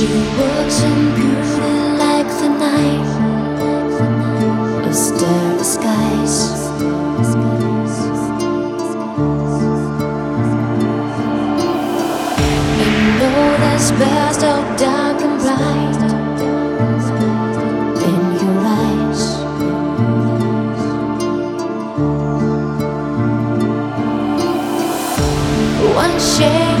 She walks in beauty like the night, a starless skies. this best of dark and in your eyes. One shade.